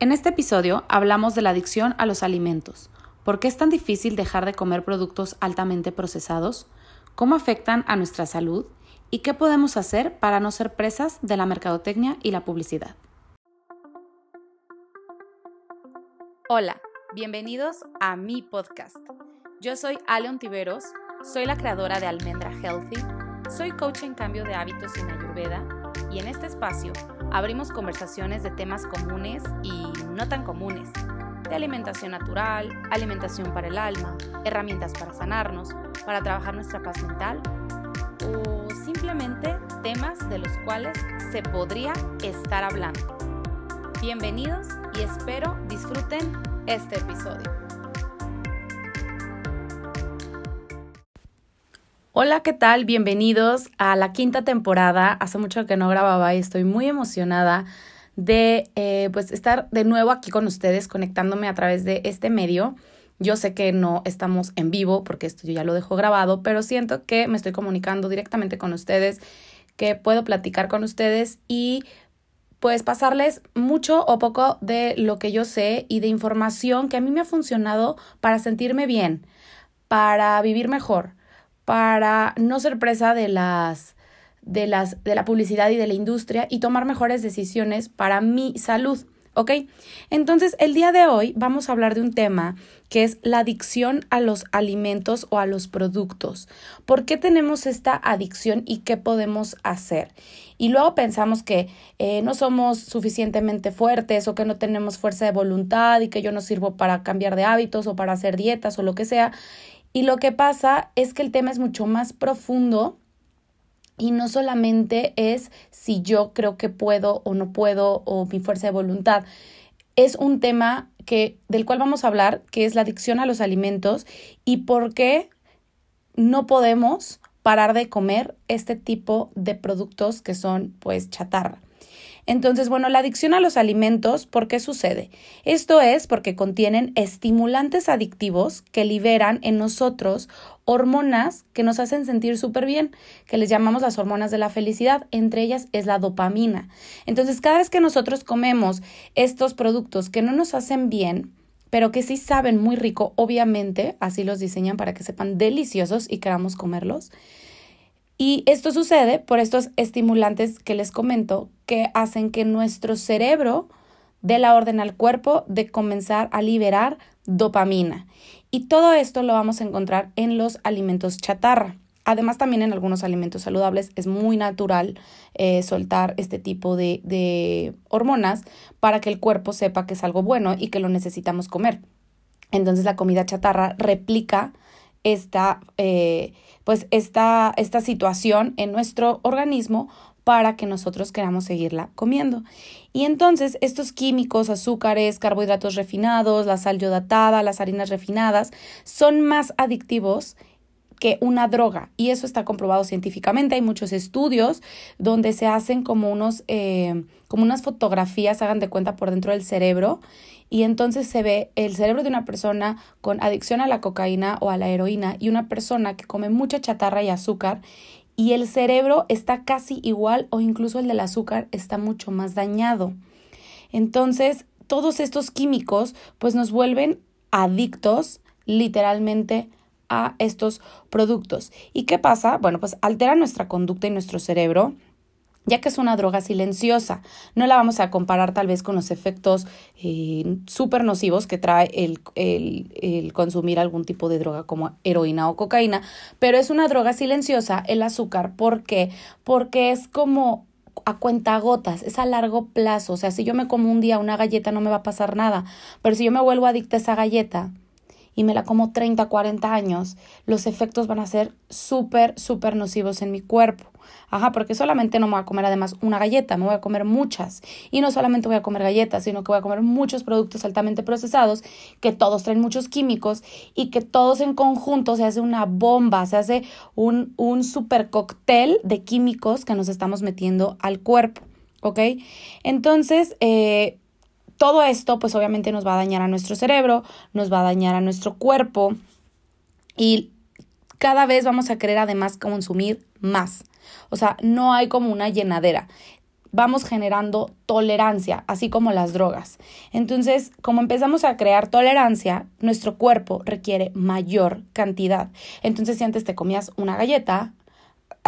En este episodio hablamos de la adicción a los alimentos. ¿Por qué es tan difícil dejar de comer productos altamente procesados? ¿Cómo afectan a nuestra salud? ¿Y qué podemos hacer para no ser presas de la mercadotecnia y la publicidad? Hola, bienvenidos a mi podcast. Yo soy Aleon Tiveros, soy la creadora de Almendra Healthy, soy coach en cambio de hábitos en Ayurveda y en este espacio abrimos conversaciones de temas comunes y no tan comunes, de alimentación natural, alimentación para el alma, herramientas para sanarnos, para trabajar nuestra paz mental o simplemente temas de los cuales se podría estar hablando. Bienvenidos y espero disfruten este episodio. Hola, ¿qué tal? Bienvenidos a la quinta temporada. Hace mucho que no grababa y estoy muy emocionada de eh, pues estar de nuevo aquí con ustedes, conectándome a través de este medio. Yo sé que no estamos en vivo porque esto yo ya lo dejo grabado, pero siento que me estoy comunicando directamente con ustedes, que puedo platicar con ustedes y pues pasarles mucho o poco de lo que yo sé y de información que a mí me ha funcionado para sentirme bien, para vivir mejor, para no ser presa de las de las de la publicidad y de la industria y tomar mejores decisiones para mi salud. ¿Ok? Entonces, el día de hoy vamos a hablar de un tema que es la adicción a los alimentos o a los productos. ¿Por qué tenemos esta adicción y qué podemos hacer? Y luego pensamos que eh, no somos suficientemente fuertes o que no tenemos fuerza de voluntad y que yo no sirvo para cambiar de hábitos o para hacer dietas o lo que sea. Y lo que pasa es que el tema es mucho más profundo y no solamente es si yo creo que puedo o no puedo o mi fuerza de voluntad. Es un tema que, del cual vamos a hablar, que es la adicción a los alimentos y por qué no podemos parar de comer este tipo de productos que son pues chatarra. Entonces, bueno, la adicción a los alimentos, ¿por qué sucede? Esto es porque contienen estimulantes adictivos que liberan en nosotros hormonas que nos hacen sentir súper bien, que les llamamos las hormonas de la felicidad, entre ellas es la dopamina. Entonces, cada vez que nosotros comemos estos productos que no nos hacen bien, pero que sí saben muy rico, obviamente, así los diseñan para que sepan deliciosos y queramos comerlos, y esto sucede por estos estimulantes que les comento que hacen que nuestro cerebro dé la orden al cuerpo de comenzar a liberar dopamina. Y todo esto lo vamos a encontrar en los alimentos chatarra. Además, también en algunos alimentos saludables es muy natural eh, soltar este tipo de, de hormonas para que el cuerpo sepa que es algo bueno y que lo necesitamos comer. Entonces la comida chatarra replica esta, eh, pues esta, esta situación en nuestro organismo para que nosotros queramos seguirla comiendo. Y entonces estos químicos, azúcares, carbohidratos refinados, la sal yodatada, las harinas refinadas, son más adictivos que una droga y eso está comprobado científicamente. Hay muchos estudios donde se hacen como unos, eh, como unas fotografías, hagan de cuenta por dentro del cerebro y entonces se ve el cerebro de una persona con adicción a la cocaína o a la heroína y una persona que come mucha chatarra y azúcar y el cerebro está casi igual o incluso el del azúcar está mucho más dañado. Entonces, todos estos químicos pues nos vuelven adictos literalmente a estos productos. ¿Y qué pasa? Bueno, pues altera nuestra conducta y nuestro cerebro ya que es una droga silenciosa. No la vamos a comparar tal vez con los efectos eh, súper nocivos que trae el, el, consumir algún tipo de droga como heroína o cocaína, pero es una droga silenciosa el azúcar. ¿Por qué? Porque es como a cuentagotas, es a largo plazo. O sea, si yo me como un día una galleta no me va a pasar nada, pero si yo me vuelvo adicta a esa galleta, y me la como 30, 40 años, los efectos van a ser súper, súper nocivos en mi cuerpo. Ajá, porque solamente no me voy a comer además una galleta, me voy a comer muchas. Y no solamente voy a comer galletas, sino que voy a comer muchos productos altamente procesados que todos traen muchos químicos y que todos en conjunto se hace una bomba, se hace un, un super cóctel de químicos que nos estamos metiendo al cuerpo. ¿Ok? Entonces, eh, todo esto pues obviamente nos va a dañar a nuestro cerebro, nos va a dañar a nuestro cuerpo y cada vez vamos a querer además consumir más. O sea, no hay como una llenadera. vamos generando tolerancia, así como las drogas. Entonces, como empezamos a crear tolerancia, nuestro cuerpo requiere mayor cantidad. Entonces, si antes te comías una galleta,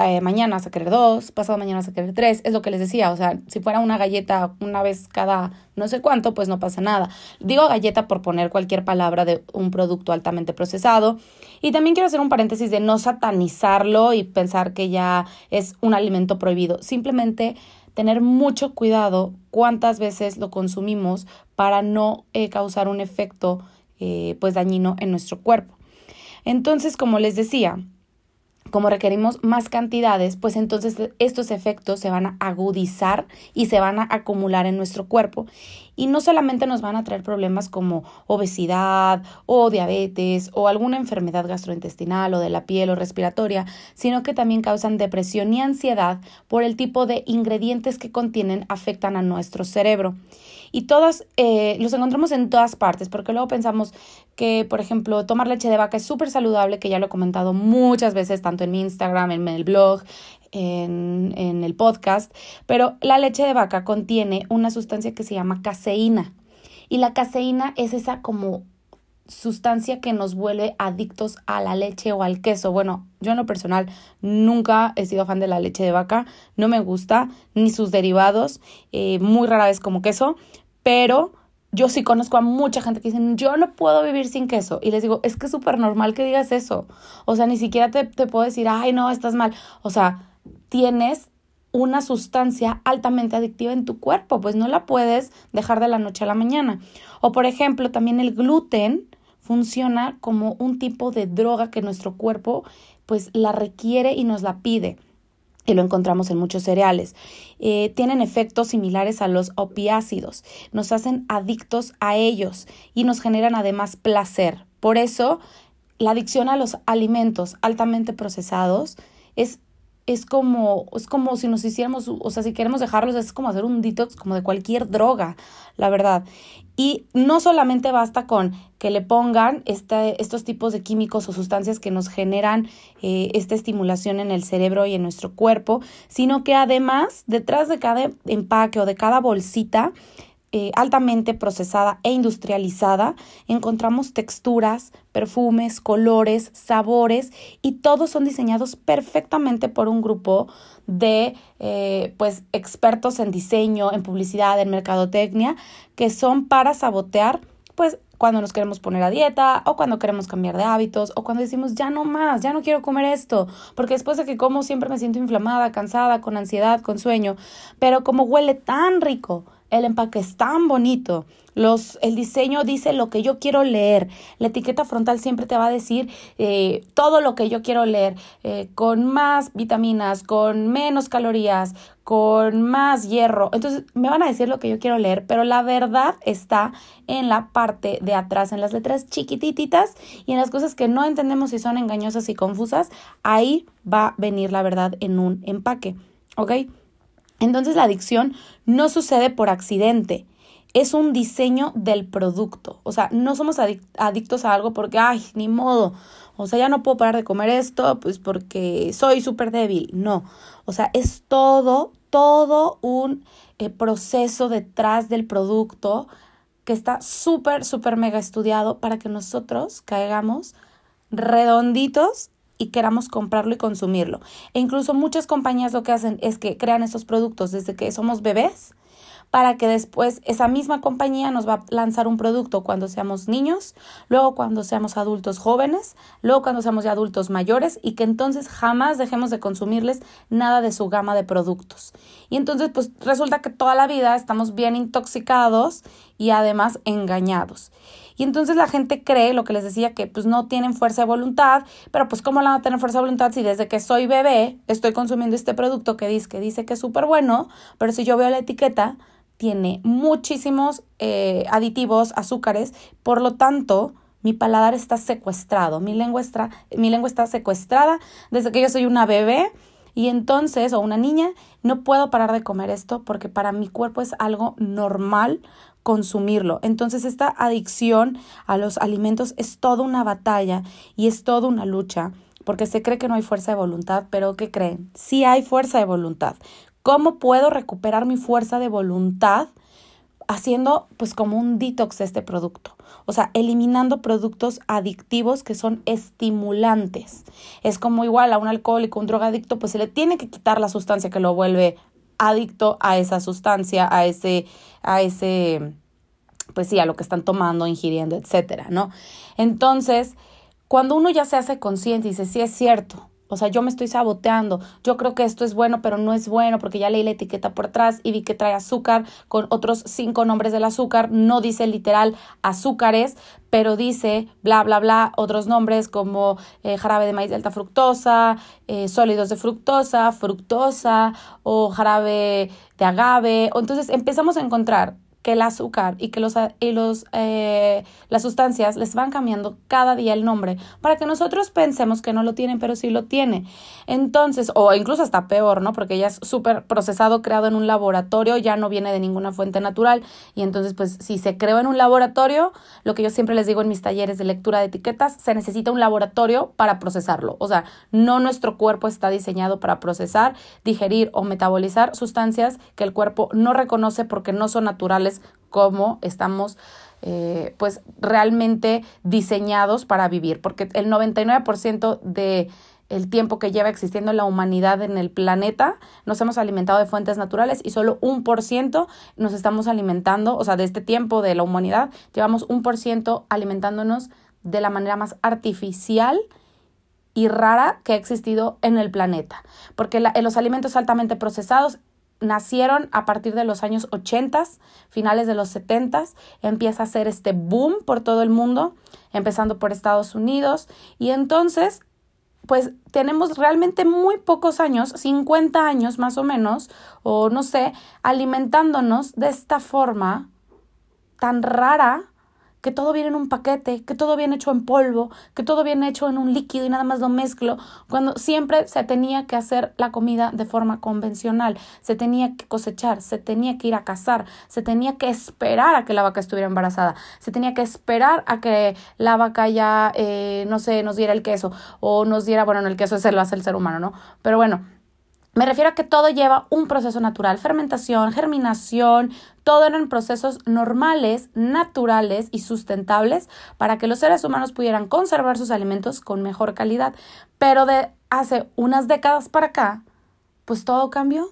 eh, mañana vas a querer dos, pasado mañana vas a querer tres, es lo que les decía, o sea, si fuera una galleta una vez cada no sé cuánto, pues no pasa nada. Digo galleta por poner cualquier palabra de un producto altamente procesado. Y también quiero hacer un paréntesis de no satanizarlo y pensar que ya es un alimento prohibido. Simplemente tener mucho cuidado cuántas veces lo consumimos para no eh, causar un efecto eh, pues dañino en nuestro cuerpo. Entonces, como les decía, como requerimos más cantidades, pues entonces estos efectos se van a agudizar y se van a acumular en nuestro cuerpo. Y no solamente nos van a traer problemas como obesidad o diabetes o alguna enfermedad gastrointestinal o de la piel o respiratoria, sino que también causan depresión y ansiedad por el tipo de ingredientes que contienen afectan a nuestro cerebro. Y todos eh, los encontramos en todas partes, porque luego pensamos que, por ejemplo, tomar leche de vaca es súper saludable, que ya lo he comentado muchas veces, tanto en mi Instagram, en el blog, en, en el podcast, pero la leche de vaca contiene una sustancia que se llama caseína. Y la caseína es esa como sustancia que nos vuelve adictos a la leche o al queso. Bueno, yo en lo personal nunca he sido fan de la leche de vaca, no me gusta, ni sus derivados, eh, muy rara vez como queso, pero yo sí conozco a mucha gente que dicen, yo no puedo vivir sin queso. Y les digo, es que es súper normal que digas eso. O sea, ni siquiera te, te puedo decir, ay, no, estás mal. O sea, tienes una sustancia altamente adictiva en tu cuerpo, pues no la puedes dejar de la noche a la mañana. O por ejemplo, también el gluten funciona como un tipo de droga que nuestro cuerpo pues la requiere y nos la pide y lo encontramos en muchos cereales. Eh, tienen efectos similares a los opiácidos, nos hacen adictos a ellos y nos generan además placer. Por eso, la adicción a los alimentos altamente procesados es es como, es como si nos hiciéramos, o sea, si queremos dejarlos, es como hacer un detox como de cualquier droga, la verdad. Y no solamente basta con que le pongan este, estos tipos de químicos o sustancias que nos generan eh, esta estimulación en el cerebro y en nuestro cuerpo, sino que además detrás de cada empaque o de cada bolsita eh, altamente procesada e industrializada, encontramos texturas, perfumes, colores, sabores y todos son diseñados perfectamente por un grupo de eh, pues expertos en diseño, en publicidad, en mercadotecnia, que son para sabotear pues cuando nos queremos poner a dieta o cuando queremos cambiar de hábitos o cuando decimos ya no más, ya no quiero comer esto, porque después de que como siempre me siento inflamada, cansada, con ansiedad, con sueño, pero como huele tan rico, el empaque es tan bonito, los, el diseño dice lo que yo quiero leer, la etiqueta frontal siempre te va a decir eh, todo lo que yo quiero leer, eh, con más vitaminas, con menos calorías, con más hierro. Entonces me van a decir lo que yo quiero leer, pero la verdad está en la parte de atrás, en las letras chiquititas y en las cosas que no entendemos si son engañosas y confusas, ahí va a venir la verdad en un empaque, ¿ok? Entonces la adicción no sucede por accidente, es un diseño del producto. O sea, no somos adictos a algo porque, ay, ni modo. O sea, ya no puedo parar de comer esto, pues porque soy súper débil. No. O sea, es todo, todo un eh, proceso detrás del producto que está súper, súper mega estudiado para que nosotros caigamos redonditos y queramos comprarlo y consumirlo. E incluso muchas compañías lo que hacen es que crean estos productos desde que somos bebés para que después esa misma compañía nos va a lanzar un producto cuando seamos niños, luego cuando seamos adultos jóvenes, luego cuando seamos ya adultos mayores y que entonces jamás dejemos de consumirles nada de su gama de productos. Y entonces pues resulta que toda la vida estamos bien intoxicados y además engañados. Y entonces la gente cree, lo que les decía, que pues no tienen fuerza de voluntad, pero pues cómo la van a tener fuerza de voluntad si desde que soy bebé estoy consumiendo este producto que dice que, dice que es súper bueno, pero si yo veo la etiqueta, tiene muchísimos eh, aditivos, azúcares, por lo tanto, mi paladar está secuestrado, mi lengua está, mi lengua está secuestrada desde que yo soy una bebé y entonces, o una niña, no puedo parar de comer esto porque para mi cuerpo es algo normal consumirlo. Entonces esta adicción a los alimentos es toda una batalla y es toda una lucha porque se cree que no hay fuerza de voluntad, pero ¿qué creen? Sí hay fuerza de voluntad. ¿Cómo puedo recuperar mi fuerza de voluntad haciendo pues como un detox de este producto? O sea, eliminando productos adictivos que son estimulantes. Es como igual a un alcohólico, un drogadicto, pues se le tiene que quitar la sustancia que lo vuelve adicto a esa sustancia, a ese, a ese, pues sí, a lo que están tomando, ingiriendo, etcétera, ¿no? Entonces, cuando uno ya se hace consciente y dice, sí es cierto, o sea, yo me estoy saboteando. Yo creo que esto es bueno, pero no es bueno porque ya leí la etiqueta por atrás y vi que trae azúcar con otros cinco nombres del azúcar. No dice literal azúcares, pero dice bla, bla, bla, otros nombres como eh, jarabe de maíz de alta fructosa, eh, sólidos de fructosa, fructosa o jarabe de agave. Entonces empezamos a encontrar que el azúcar y que los, y los, eh, las sustancias les van cambiando cada día el nombre para que nosotros pensemos que no lo tienen, pero sí lo tiene. Entonces, o incluso hasta peor, ¿no? Porque ya es súper procesado, creado en un laboratorio, ya no viene de ninguna fuente natural. Y entonces, pues, si se creó en un laboratorio, lo que yo siempre les digo en mis talleres de lectura de etiquetas, se necesita un laboratorio para procesarlo. O sea, no nuestro cuerpo está diseñado para procesar, digerir o metabolizar sustancias que el cuerpo no reconoce porque no son naturales como estamos eh, pues realmente diseñados para vivir, porque el 99% de el tiempo que lleva existiendo la humanidad en el planeta, nos hemos alimentado de fuentes naturales y solo un por ciento nos estamos alimentando, o sea, de este tiempo de la humanidad, llevamos un por ciento alimentándonos de la manera más artificial y rara que ha existido en el planeta, porque los alimentos altamente procesados nacieron a partir de los años 80, finales de los 70, empieza a hacer este boom por todo el mundo, empezando por Estados Unidos, y entonces, pues tenemos realmente muy pocos años, 50 años más o menos, o no sé, alimentándonos de esta forma tan rara que todo viene en un paquete, que todo viene hecho en polvo, que todo viene hecho en un líquido y nada más lo mezclo, cuando siempre se tenía que hacer la comida de forma convencional, se tenía que cosechar, se tenía que ir a cazar, se tenía que esperar a que la vaca estuviera embarazada, se tenía que esperar a que la vaca ya, eh, no sé, nos diera el queso o nos diera, bueno, el queso se lo hace el ser humano, ¿no? Pero bueno, me refiero a que todo lleva un proceso natural, fermentación, germinación, todo eran procesos normales, naturales y sustentables para que los seres humanos pudieran conservar sus alimentos con mejor calidad. Pero de hace unas décadas para acá, pues todo cambió.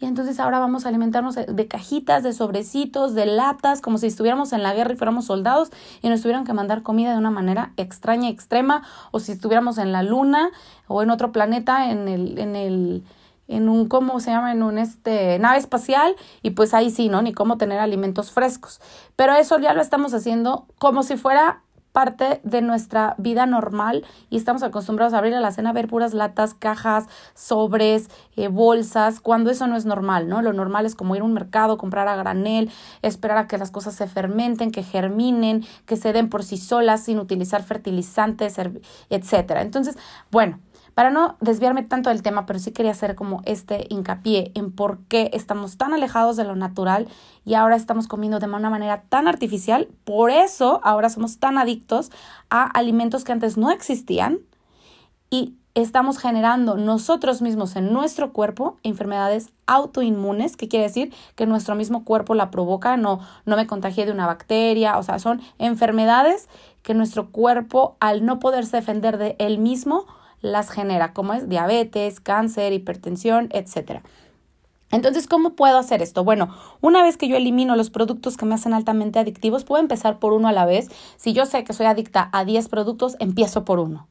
Y entonces ahora vamos a alimentarnos de cajitas, de sobrecitos, de latas, como si estuviéramos en la guerra y fuéramos soldados y nos tuvieran que mandar comida de una manera extraña, extrema, o si estuviéramos en la luna o en otro planeta, en el, en el, en un, ¿cómo se llama? En un este, nave espacial y pues ahí sí, ¿no? Ni cómo tener alimentos frescos. Pero eso ya lo estamos haciendo como si fuera parte de nuestra vida normal y estamos acostumbrados a abrir a la cena, ver puras latas, cajas, sobres, eh, bolsas, cuando eso no es normal, ¿no? Lo normal es como ir a un mercado, comprar a granel, esperar a que las cosas se fermenten, que germinen, que se den por sí solas sin utilizar fertilizantes, etcétera. Entonces, bueno, para no desviarme tanto del tema, pero sí quería hacer como este hincapié en por qué estamos tan alejados de lo natural y ahora estamos comiendo de una manera tan artificial. Por eso ahora somos tan adictos a alimentos que antes no existían y estamos generando nosotros mismos en nuestro cuerpo enfermedades autoinmunes, que quiere decir que nuestro mismo cuerpo la provoca, no, no me contagié de una bacteria, o sea, son enfermedades que nuestro cuerpo al no poderse defender de él mismo las genera, como es diabetes, cáncer, hipertensión, etcétera. Entonces, ¿cómo puedo hacer esto? Bueno, una vez que yo elimino los productos que me hacen altamente adictivos, puedo empezar por uno a la vez. Si yo sé que soy adicta a 10 productos, empiezo por uno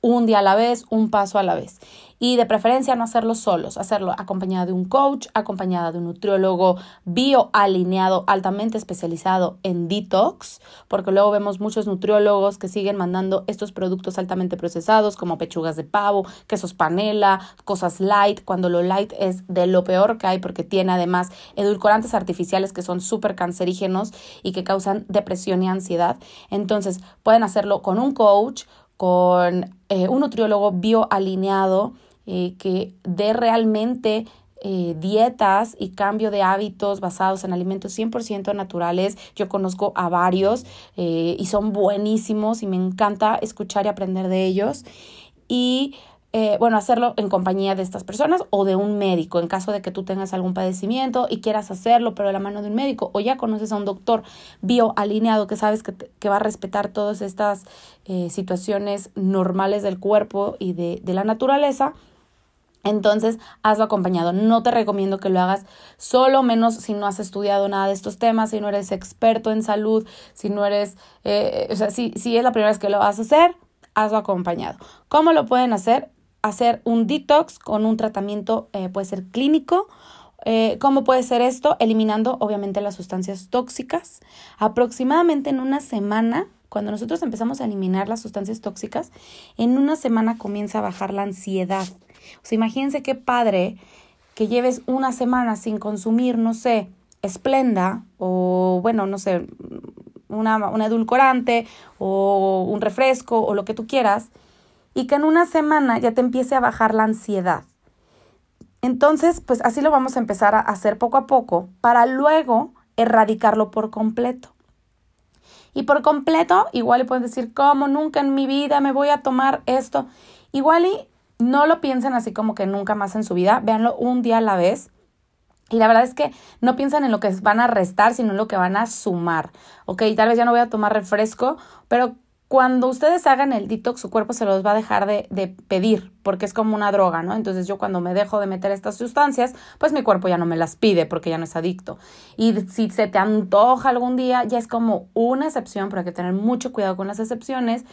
un día a la vez, un paso a la vez. Y de preferencia no hacerlo solos, hacerlo acompañada de un coach, acompañada de un nutriólogo bioalineado, altamente especializado en detox, porque luego vemos muchos nutriólogos que siguen mandando estos productos altamente procesados como pechugas de pavo, quesos panela, cosas light, cuando lo light es de lo peor que hay porque tiene además edulcorantes artificiales que son súper cancerígenos y que causan depresión y ansiedad. Entonces pueden hacerlo con un coach, con eh, un nutriólogo bioalineado eh, que dé realmente eh, dietas y cambio de hábitos basados en alimentos 100% naturales. Yo conozco a varios y son buenísimos y me encanta escuchar y aprender de ellos. Y eh, bueno, hacerlo en compañía de estas personas o de un médico, en caso de que tú tengas algún padecimiento y quieras hacerlo, pero de la mano de un médico, o ya conoces a un doctor bioalineado que sabes que, que va a respetar todas estas eh, situaciones normales del cuerpo y de, de la naturaleza, entonces, hazlo acompañado. No te recomiendo que lo hagas solo, menos si no has estudiado nada de estos temas, si no eres experto en salud, si no eres, eh, o sea, si, si es la primera vez que lo vas a hacer, hazlo acompañado. ¿Cómo lo pueden hacer? Hacer un detox con un tratamiento, eh, puede ser clínico. Eh, ¿Cómo puede ser esto? Eliminando obviamente las sustancias tóxicas. Aproximadamente en una semana, cuando nosotros empezamos a eliminar las sustancias tóxicas, en una semana comienza a bajar la ansiedad. O sea, imagínense qué padre que lleves una semana sin consumir, no sé, esplenda o, bueno, no sé, una, un edulcorante o un refresco o lo que tú quieras y que en una semana ya te empiece a bajar la ansiedad. Entonces, pues así lo vamos a empezar a hacer poco a poco para luego erradicarlo por completo. Y por completo, igual le pueden decir, ¿cómo nunca en mi vida me voy a tomar esto? Igual y no lo piensen así como que nunca más en su vida, véanlo un día a la vez. Y la verdad es que no piensan en lo que van a restar, sino en lo que van a sumar. Ok, tal vez ya no voy a tomar refresco, pero cuando ustedes hagan el detox, su cuerpo se los va a dejar de, de, pedir, porque es como una droga, ¿no? Entonces yo cuando me dejo de meter estas sustancias, pues mi cuerpo ya no me las pide porque ya no es adicto. Y si se te antoja algún día, ya es como una excepción, pero hay que tener mucho cuidado con las excepciones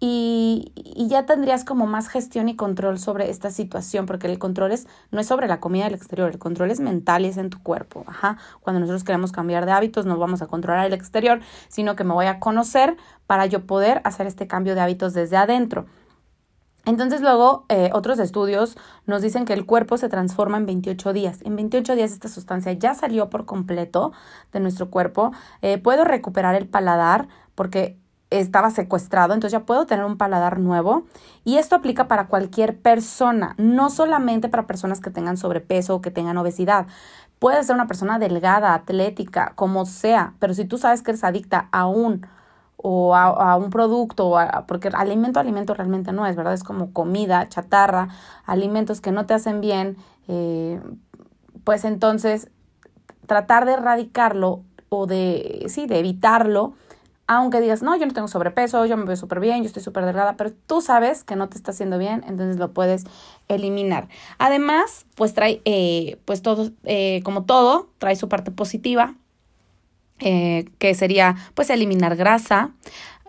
y, ya tendrías como más gestión y control sobre esta situación, porque el control es, no es sobre la comida del exterior, el control es mental y es en tu cuerpo. Ajá. Cuando nosotros queremos cambiar de hábitos, no vamos a controlar el exterior, sino que me voy a conocer para yo poder hacer este cambio de hábitos desde adentro. Entonces luego eh, otros estudios nos dicen que el cuerpo se transforma en 28 días. En 28 días esta sustancia ya salió por completo de nuestro cuerpo. Eh, puedo recuperar el paladar porque estaba secuestrado, entonces ya puedo tener un paladar nuevo. Y esto aplica para cualquier persona, no solamente para personas que tengan sobrepeso o que tengan obesidad. Puede ser una persona delgada, atlética, como sea, pero si tú sabes que eres adicta a un o a, un producto, porque alimento, alimento realmente no es, ¿verdad? Es como comida, chatarra, alimentos que no te hacen bien, eh, pues entonces tratar de erradicarlo o de, sí, de evitarlo aunque digas, no, yo no tengo sobrepeso, yo me veo súper bien, yo estoy súper delgada, pero tú sabes que no te está haciendo bien, entonces lo puedes eliminar. Además, pues trae, eh, pues todo, eh, como todo, trae su parte positiva, eh, que sería, pues, eliminar grasa.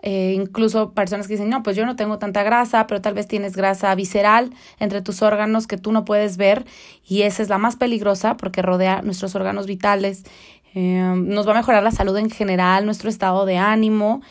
incluso personas que dicen, no, pues yo no tengo tanta grasa, pero tal vez tienes grasa visceral entre tus órganos que tú no puedes ver y esa es la más peligrosa porque rodea nuestros órganos vitales eh, nos va a mejorar la salud en general, nuestro estado de ánimo.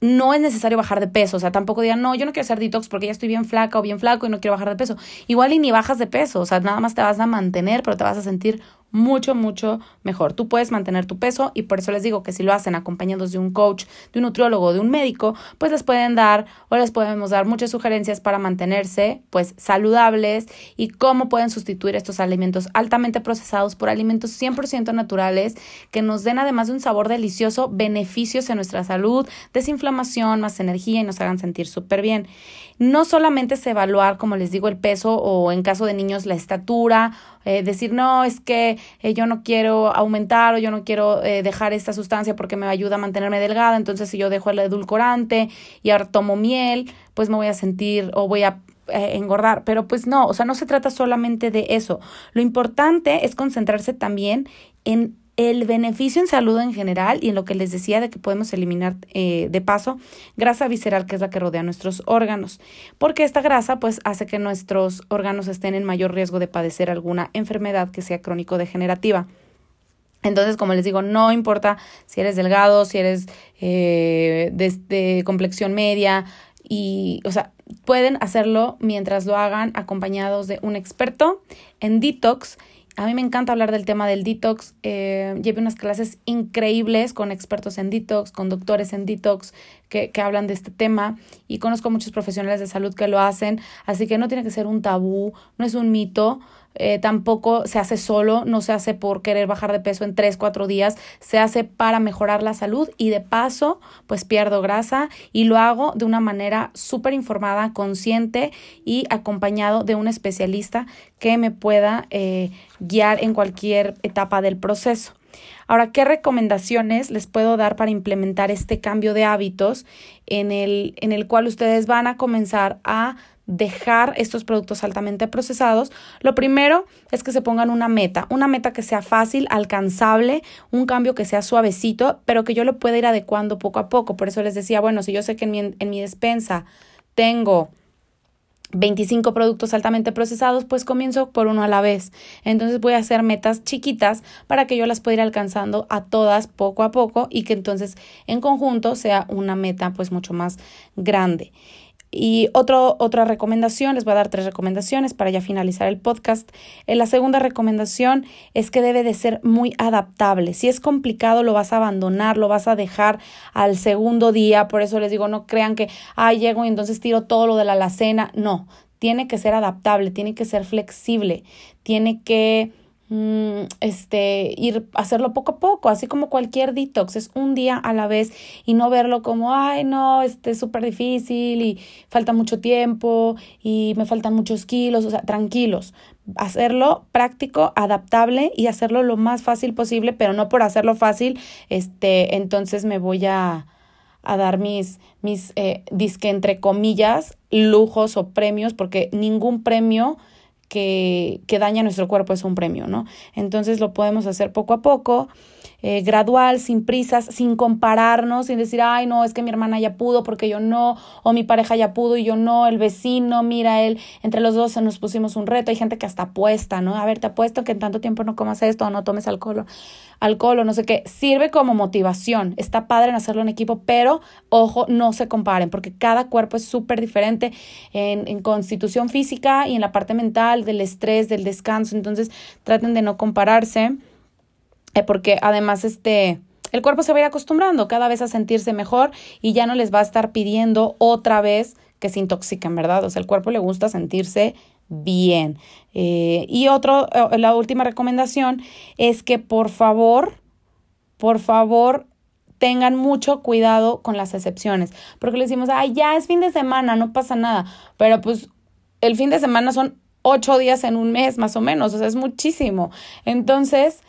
No es necesario bajar de peso, o sea, tampoco digan, no, yo no quiero hacer detox porque ya estoy bien flaca o bien flaco y no quiero bajar de peso. Igual y ni bajas de peso, o sea, nada más te vas a mantener, pero te vas a sentir mucho, mucho mejor. Tú puedes mantener tu peso y por eso les digo que si lo hacen acompañados de un coach, de un nutriólogo, de un médico, pues les pueden dar o les podemos dar muchas sugerencias para mantenerse pues saludables y cómo pueden sustituir estos alimentos altamente procesados por alimentos 100% naturales que nos den además de un sabor delicioso beneficios en nuestra salud, desinflamación, más energía y nos hagan sentir súper bien. No solamente es evaluar, como les digo, el peso o en caso de niños la estatura, eh, decir, no, es que eh, yo no quiero aumentar o yo no quiero eh, dejar esta sustancia porque me ayuda a mantenerme delgada, entonces si yo dejo el edulcorante y ahora tomo miel, pues me voy a sentir o voy a engordar, pero pues no, o sea, no se trata solamente de eso. Lo importante es concentrarse también en el beneficio en salud en general y en lo que les decía de que podemos eliminar eh, de paso grasa visceral que es la que rodea nuestros órganos porque esta grasa pues hace que nuestros órganos estén en mayor riesgo de padecer alguna enfermedad que sea crónico degenerativa entonces, como les digo, no importa si eres delgado, si eres eh, de, de complexión media, y, o sea, pueden hacerlo mientras lo hagan acompañados de un experto en detox a mí me encanta hablar del tema del detox. Eh, llevé unas clases increíbles con expertos en detox, con doctores en detox que, que hablan de este tema y conozco muchos profesionales de salud que lo hacen, así que no tiene que ser un tabú, no es un mito. Eh, tampoco se hace solo, no se hace por querer bajar de peso en tres, cuatro días, se hace para mejorar la salud y de paso, pues pierdo grasa y lo hago de una manera súper informada, consciente y acompañado de un especialista que me pueda eh, guiar en cualquier etapa del proceso. Ahora, ¿qué recomendaciones les puedo dar para implementar este cambio de hábitos en el, en el cual ustedes van a comenzar a dejar estos productos altamente procesados, lo primero es que se pongan una meta, una meta que sea fácil, alcanzable, un cambio que sea suavecito, pero que yo lo pueda ir adecuando poco a poco. Por eso les decía, bueno, si yo sé que en mi, en mi despensa tengo 25 productos altamente procesados, pues comienzo por uno a la vez. Entonces voy a hacer metas chiquitas para que yo las pueda ir alcanzando a todas poco a poco y que entonces en conjunto sea una meta pues mucho más grande. Y otro, otra recomendación, les voy a dar tres recomendaciones para ya finalizar el podcast. Eh, la segunda recomendación es que debe de ser muy adaptable. Si es complicado, lo vas a abandonar, lo vas a dejar al segundo día. Por eso les digo, no crean que, ah, llego y entonces tiro todo lo de la alacena. No, tiene que ser adaptable, tiene que ser flexible, tiene que este, ir hacerlo poco a poco, así como cualquier detox, es un día a la vez y no verlo como, ay, no, este es súper difícil y falta mucho tiempo y me faltan muchos kilos, o sea, tranquilos, hacerlo práctico, adaptable y hacerlo lo más fácil posible, pero no por hacerlo fácil, este, entonces me voy a, a dar mis, mis, eh, disque entre comillas, lujos o premios, porque ningún premio que, que daña nuestro cuerpo es un premio, ¿no? Entonces lo podemos hacer poco a poco eh, gradual, sin prisas, sin compararnos, sin decir, ay, no, es que mi hermana ya pudo porque yo no, o mi pareja ya pudo y yo no, el vecino, mira, él, entre los dos nos pusimos un reto, hay gente que hasta apuesta, ¿no? A ver, te apuesto que en tanto tiempo no comas esto o no tomes alcohol, alcohol o no sé qué, sirve como motivación, está padre en hacerlo en equipo, pero ojo, no se comparen, porque cada cuerpo es súper diferente en, en constitución física y en la parte mental, del estrés, del descanso, entonces traten de no compararse. Eh, porque además este, el cuerpo se va a ir acostumbrando cada vez a sentirse mejor y ya no les va a estar pidiendo otra vez que se intoxiquen, ¿verdad? O sea, el cuerpo le gusta sentirse bien. Eh, y otro, eh, la última recomendación es que por favor, por favor, tengan mucho cuidado con las excepciones, porque le decimos, ay, ya es fin de semana, no pasa nada, pero pues el fin de semana son ocho días en un mes más o menos, o sea, es muchísimo. Entonces,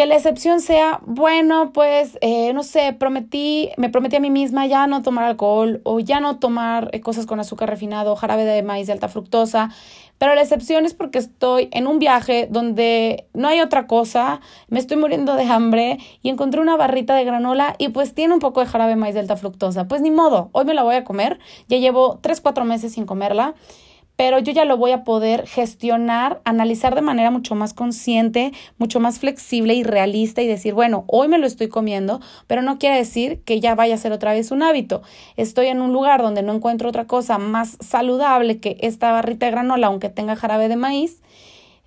que la excepción sea, bueno, pues, eh, no sé, prometí, me prometí a mí misma ya no tomar alcohol o ya no tomar eh, cosas con azúcar refinado, jarabe de maíz de alta fructosa, pero la excepción es porque estoy en un viaje donde no hay otra cosa, me estoy muriendo de hambre y encontré una barrita de granola y pues tiene un poco de jarabe de maíz de alta fructosa. Pues ni modo, hoy me la voy a comer, ya llevo 3, 4 meses sin comerla pero yo ya lo voy a poder gestionar, analizar de manera mucho más consciente, mucho más flexible y realista y decir, bueno, hoy me lo estoy comiendo, pero no quiere decir que ya vaya a ser otra vez un hábito. Estoy en un lugar donde no encuentro otra cosa más saludable que esta barrita de granola, aunque tenga jarabe de maíz,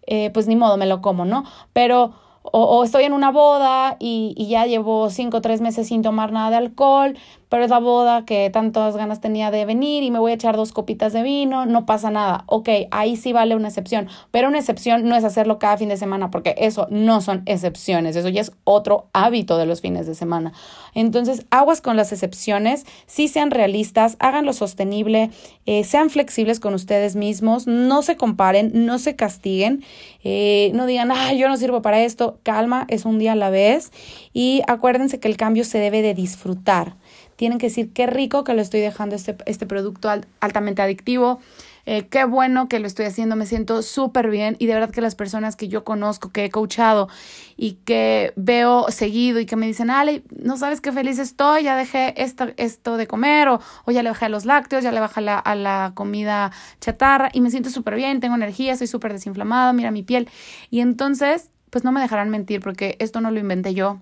eh, pues ni modo, me lo como, ¿no? Pero o, estoy en una boda y, y, ya llevo cinco o tres meses sin tomar nada de alcohol, pero es la boda que tantas ganas tenía de venir y me voy a echar dos copitas de vino, no pasa nada. Ok, ahí sí vale una excepción, pero una excepción no es hacerlo cada fin de semana, porque eso no son excepciones, eso ya es otro hábito de los fines de semana. Entonces, aguas con las excepciones, sí sean realistas, háganlo sostenible, eh, sean flexibles con ustedes mismos, no se comparen, no se castiguen, eh, no digan, ah, yo no sirvo para esto, calma, es un día a la vez y acuérdense que el cambio se debe de disfrutar tienen que decir qué rico que lo estoy dejando este, este producto altamente adictivo. Eh, qué bueno que lo estoy haciendo, me siento súper bien y de verdad que las personas que yo conozco, que he coachado y que veo seguido y que me dicen, Ale, no sabes qué feliz estoy, ya dejé esto, esto de comer o, o ya le bajé a los lácteos, ya le bajé a la, comida chatarra y me siento súper bien, tengo energía, soy súper desinflamada, mira mi piel. Y entonces, pues no me dejarán mentir porque esto no lo inventé yo,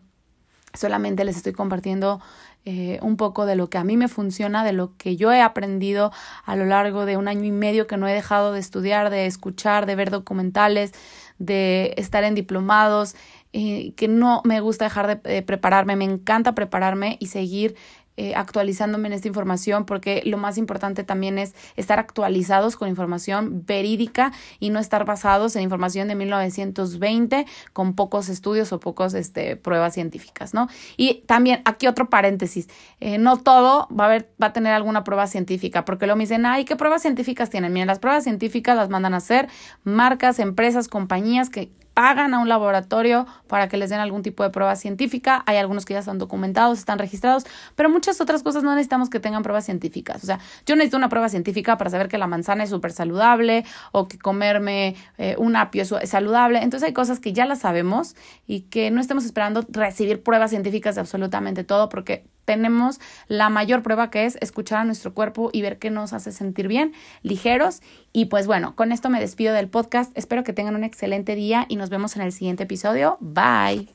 solamente les estoy compartiendo eh, un poco de lo que a mí me funciona, de lo que yo he aprendido a lo largo de un año y medio que no he dejado de estudiar, de escuchar, de ver documentales, de estar en diplomados, eh, que no me gusta dejar de, prepararme, me encanta prepararme y seguir eh, actualizándome en esta información porque lo más importante también es estar actualizados con información verídica y no estar basados en información de 1920 con pocos estudios o pocos este, pruebas científicas, ¿no? Y también aquí otro paréntesis, eh, no todo va a, haber, va a tener alguna prueba científica porque lo me dicen, ay, ¿qué pruebas científicas tienen? Miren, las pruebas científicas las mandan a hacer marcas, empresas, compañías que pagan a un laboratorio para que les den algún tipo de prueba científica. Hay algunos que ya están documentados, están registrados, pero muchas otras cosas no necesitamos que tengan pruebas científicas. O sea, yo necesito una prueba científica para saber que la manzana es súper saludable o que comerme eh, un apio es saludable. Entonces hay cosas que ya las sabemos y que no estemos esperando recibir pruebas científicas de absolutamente todo porque tenemos la mayor prueba que es escuchar a nuestro cuerpo y ver qué nos hace sentir bien, ligeros. Y pues bueno, con esto me despido del podcast. Espero que tengan un excelente día y nos vemos en el siguiente episodio. Bye.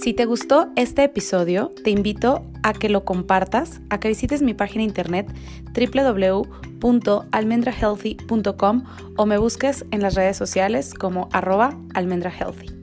Si te gustó este episodio, te invito a que lo compartas, a que visites mi página internet www.almendrahealthy.com o me busques en las redes sociales como arroba almendrahealthy.